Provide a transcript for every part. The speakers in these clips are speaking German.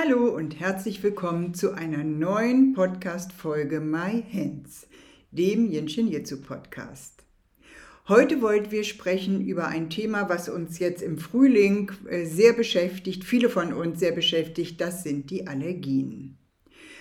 Hallo und herzlich willkommen zu einer neuen Podcast-Folge My Hands, dem Jinshin Jitsu Podcast. Heute wollten wir sprechen über ein Thema, was uns jetzt im Frühling äh, sehr beschäftigt, viele von uns sehr beschäftigt, das sind die Allergien.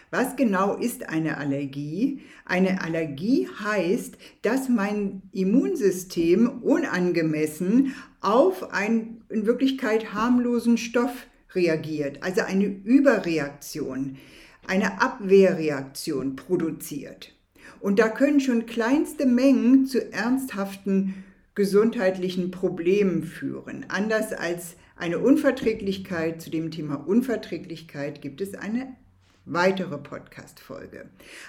Was genau ist eine Allergie? Eine Allergie heißt, dass mein Immunsystem unangemessen auf einen in Wirklichkeit harmlosen Stoff reagiert, also eine Überreaktion, eine Abwehrreaktion produziert. Und da können schon kleinste Mengen zu ernsthaften gesundheitlichen Problemen führen. Anders als eine Unverträglichkeit, zu dem Thema Unverträglichkeit gibt es eine weitere Podcast-Folge.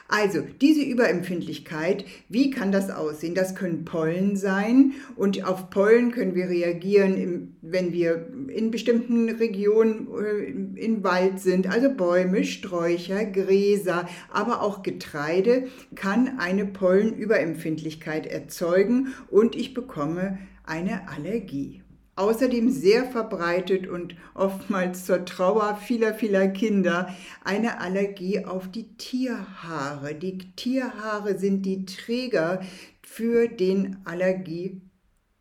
Also, diese Überempfindlichkeit, wie kann das aussehen? Das können Pollen sein und auf Pollen können wir reagieren, wenn wir in bestimmten Regionen äh, im Wald sind, also Bäume, Sträucher, Gräser, aber auch Getreide kann eine Pollenüberempfindlichkeit erzeugen und ich bekomme eine Allergie. Außerdem sehr verbreitet und oftmals zur Trauer vieler, vieler Kinder eine Allergie auf die Tierhaare. Die Tierhaare sind die Träger für den Allergie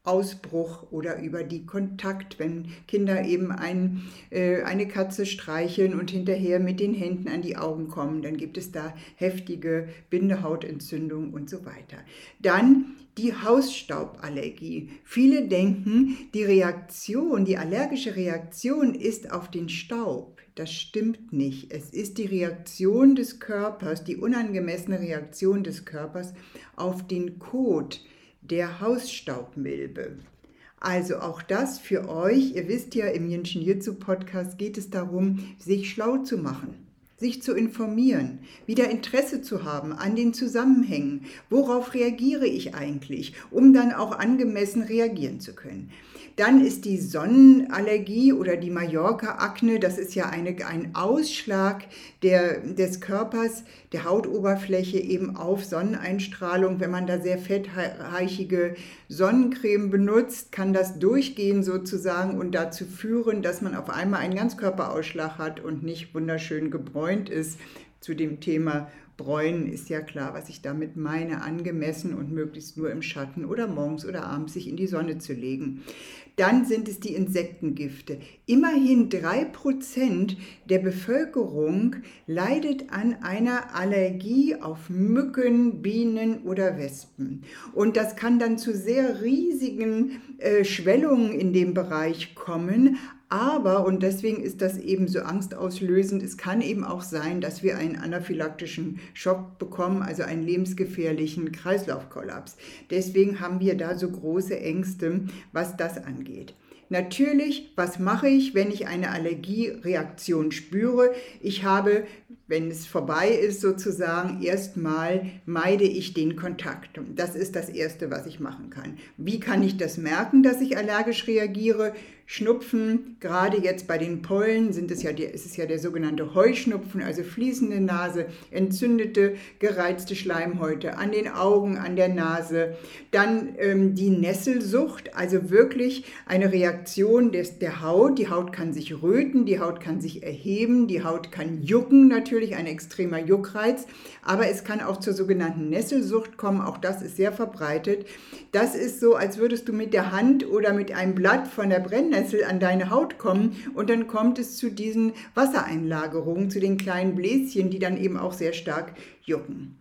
Ausbruch oder über die Kontakt, wenn Kinder eben ein, äh, eine Katze streicheln und hinterher mit den Händen an die Augen kommen, dann gibt es da heftige Bindehautentzündung und so weiter. Dann die Hausstauballergie. Viele denken, die Reaktion, die allergische Reaktion ist auf den Staub. Das stimmt nicht. Es ist die Reaktion des Körpers, die unangemessene Reaktion des Körpers auf den Kot der Hausstaubmilbe. Also auch das für euch. Ihr wisst ja, im Jinshin Jitsu Podcast geht es darum, sich schlau zu machen sich zu informieren, wieder Interesse zu haben an den Zusammenhängen, worauf reagiere ich eigentlich, um dann auch angemessen reagieren zu können. Dann ist die Sonnenallergie oder die Mallorca-Akne, das ist ja eine, ein Ausschlag der, des Körpers, der Hautoberfläche eben auf Sonneneinstrahlung. Wenn man da sehr fettreichige Sonnencreme benutzt, kann das durchgehen sozusagen und dazu führen, dass man auf einmal einen Ganzkörperausschlag hat und nicht wunderschön gebräunt ist. Zu dem Thema Bräunen ist ja klar, was ich damit meine, angemessen und möglichst nur im Schatten oder morgens oder abends sich in die Sonne zu legen. Dann sind es die Insektengifte. Immerhin drei Prozent der Bevölkerung leidet an einer Allergie auf Mücken, Bienen oder Wespen. Und das kann dann zu sehr riesigen äh, Schwellungen in dem Bereich kommen. Aber, und deswegen ist das eben so angstauslösend, es kann eben auch sein, dass wir einen anaphylaktischen Schock bekommen, also einen lebensgefährlichen Kreislaufkollaps. Deswegen haben wir da so große Ängste, was das angeht. Natürlich, was mache ich, wenn ich eine Allergiereaktion spüre? Ich habe, wenn es vorbei ist, sozusagen erstmal meide ich den Kontakt. Das ist das Erste, was ich machen kann. Wie kann ich das merken, dass ich allergisch reagiere? Schnupfen, gerade jetzt bei den Pollen sind es ja der, ist es ja der sogenannte Heuschnupfen, also fließende Nase, entzündete, gereizte Schleimhäute an den Augen, an der Nase. Dann ähm, die Nesselsucht, also wirklich eine Reaktion des, der Haut. Die Haut kann sich röten, die Haut kann sich erheben, die Haut kann jucken, natürlich ein extremer Juckreiz, aber es kann auch zur sogenannten Nesselsucht kommen, auch das ist sehr verbreitet. Das ist so, als würdest du mit der Hand oder mit einem Blatt von der Brennnessel an deine Haut kommen und dann kommt es zu diesen Wassereinlagerungen, zu den kleinen Bläschen, die dann eben auch sehr stark jucken.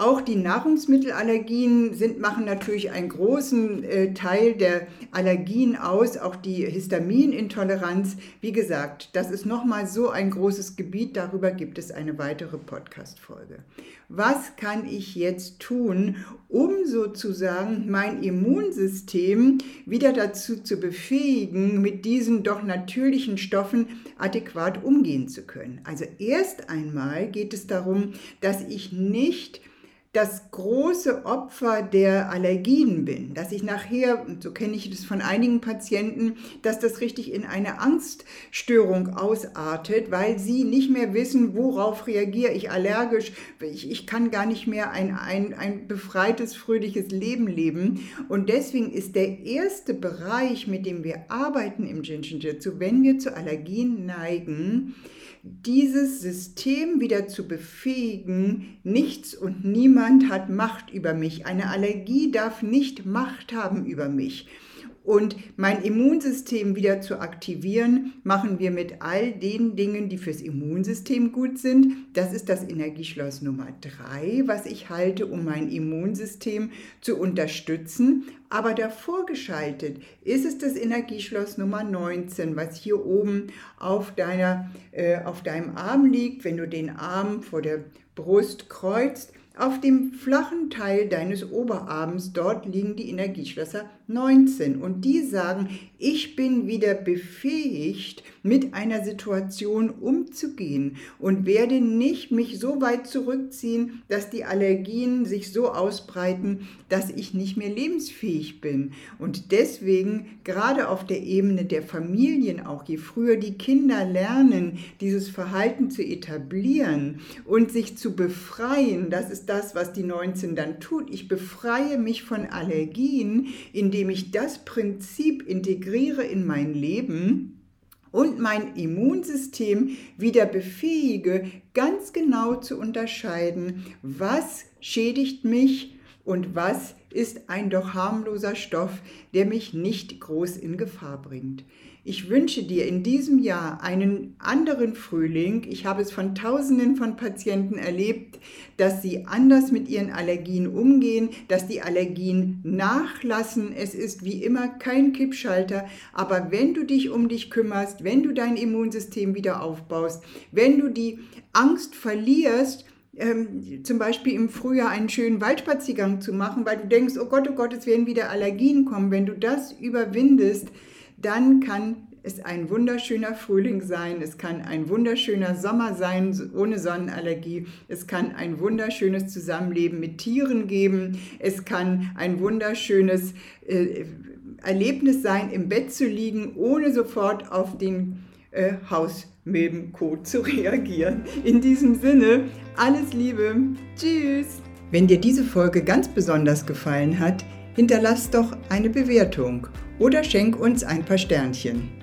Auch die Nahrungsmittelallergien sind, machen natürlich einen großen äh, Teil der Allergien aus, auch die Histaminintoleranz. Wie gesagt, das ist nochmal so ein großes Gebiet, darüber gibt es eine weitere Podcast-Folge. Was kann ich jetzt tun, um sozusagen mein Immunsystem wieder dazu zu befähigen, mit diesen doch natürlichen Stoffen adäquat umgehen zu können? Also erst einmal geht es darum, dass ich nicht das große Opfer der Allergien bin, dass ich nachher, und so kenne ich das von einigen Patienten, dass das richtig in eine Angststörung ausartet, weil sie nicht mehr wissen, worauf reagiere ich allergisch, ich, ich kann gar nicht mehr ein, ein, ein befreites, fröhliches Leben leben. Und deswegen ist der erste Bereich, mit dem wir arbeiten im Jinshin Jitsu, wenn wir zu Allergien neigen, dieses System wieder zu befähigen, nichts und niemand hat Macht über mich. Eine Allergie darf nicht Macht haben über mich. Und mein Immunsystem wieder zu aktivieren, machen wir mit all den Dingen, die fürs Immunsystem gut sind. Das ist das Energieschloss Nummer drei, was ich halte, um mein Immunsystem zu unterstützen. Aber davor geschaltet ist es das Energieschloss Nummer 19, was hier oben auf, deiner, äh, auf deinem Arm liegt. Wenn du den Arm vor der Brust kreuzt, auf dem flachen Teil deines Oberarms, dort liegen die Energieschlösser 19 und die sagen, ich bin wieder befähigt, mit einer Situation umzugehen und werde nicht mich so weit zurückziehen, dass die Allergien sich so ausbreiten, dass ich nicht mehr lebensfähig bin. Und deswegen, gerade auf der Ebene der Familien auch, je früher die Kinder lernen, dieses Verhalten zu etablieren und sich zu befreien, das ist das, was die 19 dann tut. Ich befreie mich von Allergien, indem ich das Prinzip integriere in mein Leben und mein Immunsystem wieder befähige, ganz genau zu unterscheiden, was schädigt mich und was ist ein doch harmloser Stoff, der mich nicht groß in Gefahr bringt. Ich wünsche dir in diesem Jahr einen anderen Frühling. Ich habe es von Tausenden von Patienten erlebt, dass sie anders mit ihren Allergien umgehen, dass die Allergien nachlassen. Es ist wie immer kein Kippschalter, aber wenn du dich um dich kümmerst, wenn du dein Immunsystem wieder aufbaust, wenn du die Angst verlierst, ähm, zum Beispiel im Frühjahr einen schönen Waldspaziergang zu machen, weil du denkst, oh Gott, oh Gott, es werden wieder Allergien kommen. Wenn du das überwindest, dann kann es ein wunderschöner Frühling sein, es kann ein wunderschöner Sommer sein ohne Sonnenallergie, es kann ein wunderschönes Zusammenleben mit Tieren geben, es kann ein wunderschönes äh, Erlebnis sein, im Bett zu liegen, ohne sofort auf den äh, Hausmilbencode zu reagieren. In diesem Sinne, alles Liebe, tschüss! Wenn dir diese Folge ganz besonders gefallen hat, hinterlass doch eine Bewertung oder schenk uns ein paar Sternchen.